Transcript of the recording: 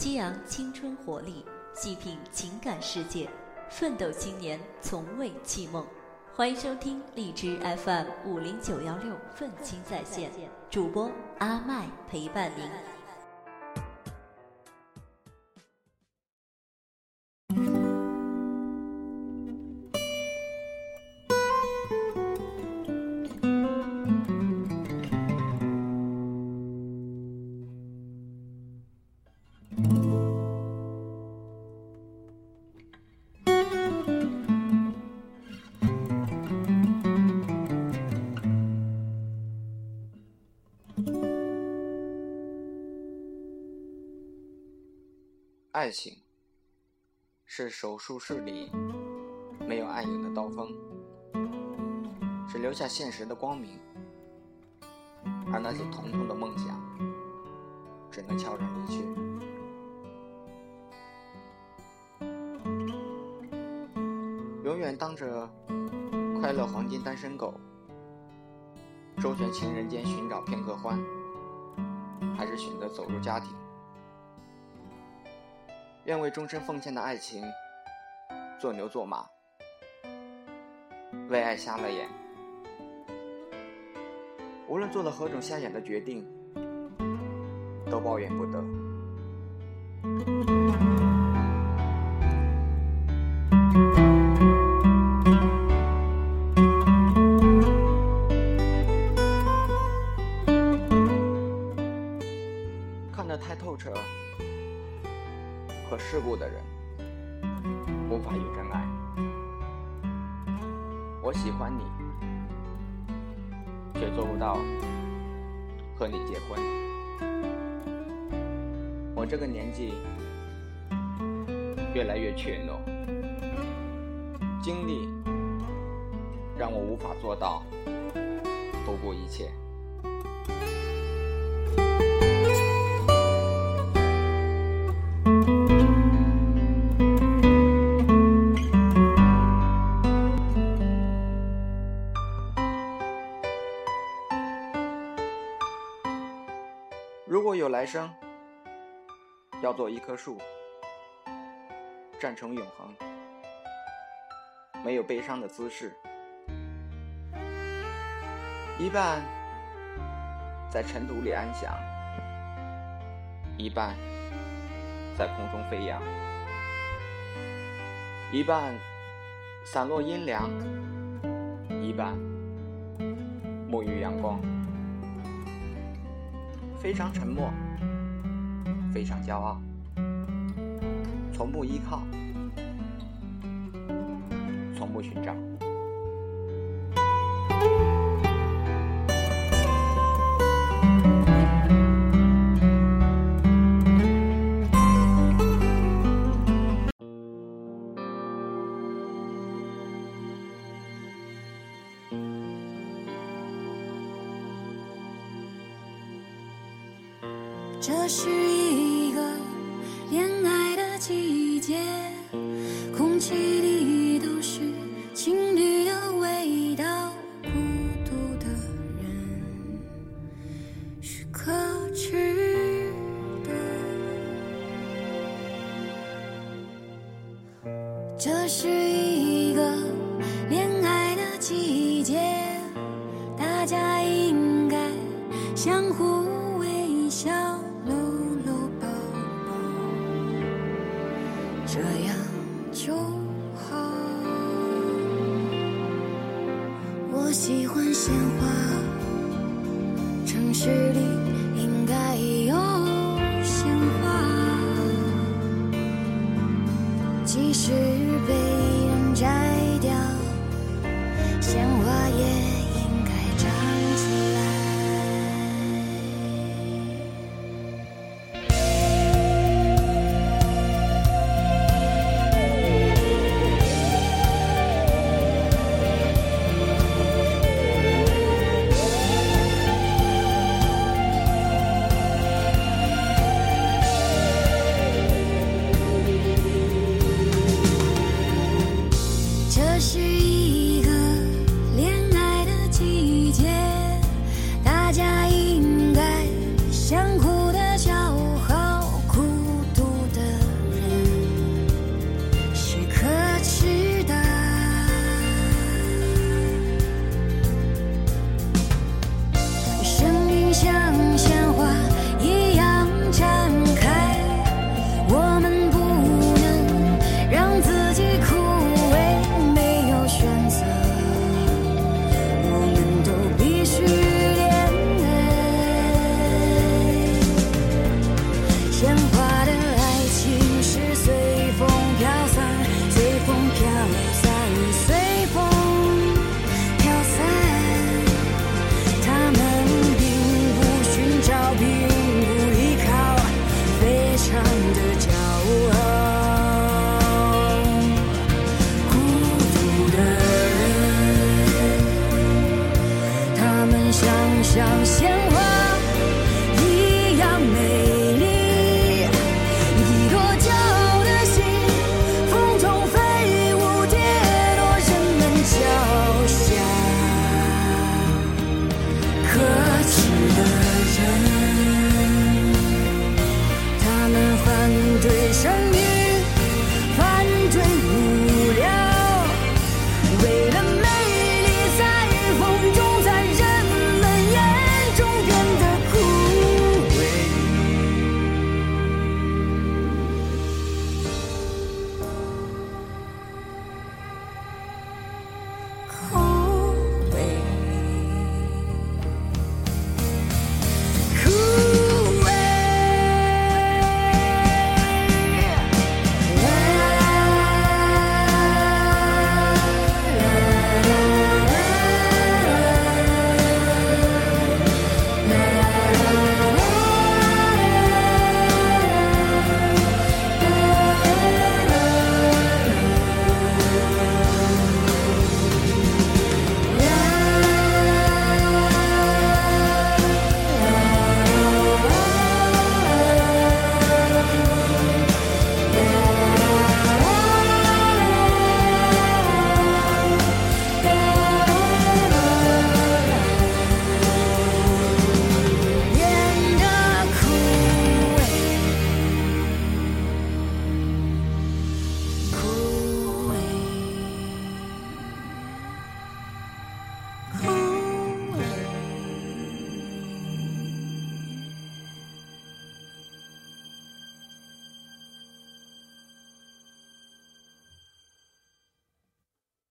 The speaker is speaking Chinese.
激昂青春活力，细品情感世界，奋斗青年从未弃梦。欢迎收听荔枝 FM 五零九幺六愤青在线，主播阿麦陪伴您。爱情是手术室里没有暗影的刀锋，只留下现实的光明，而那些疼痛的梦想只能悄然离去。永远当着快乐黄金单身狗，周旋情人间寻找片刻欢，还是选择走入家庭？愿为终身奉献的爱情做牛做马，为爱瞎了眼。无论做了何种瞎眼的决定，都抱怨不得。有真爱。我喜欢你，却做不到和你结婚。我这个年纪越来越怯懦，经历让我无法做到不顾一切。来生，要做一棵树，站成永恒，没有悲伤的姿势，一半在尘土里安详，一半在空中飞扬，一半散落阴凉，一半沐浴阳光。非常沉默，非常骄傲，从不依靠，从不寻找。这是一个恋爱的季节，空气里都是情侣的味道。孤独的人是可耻的。这是一个恋爱的季节，大家应该相互微笑。我喜欢鲜花，城市里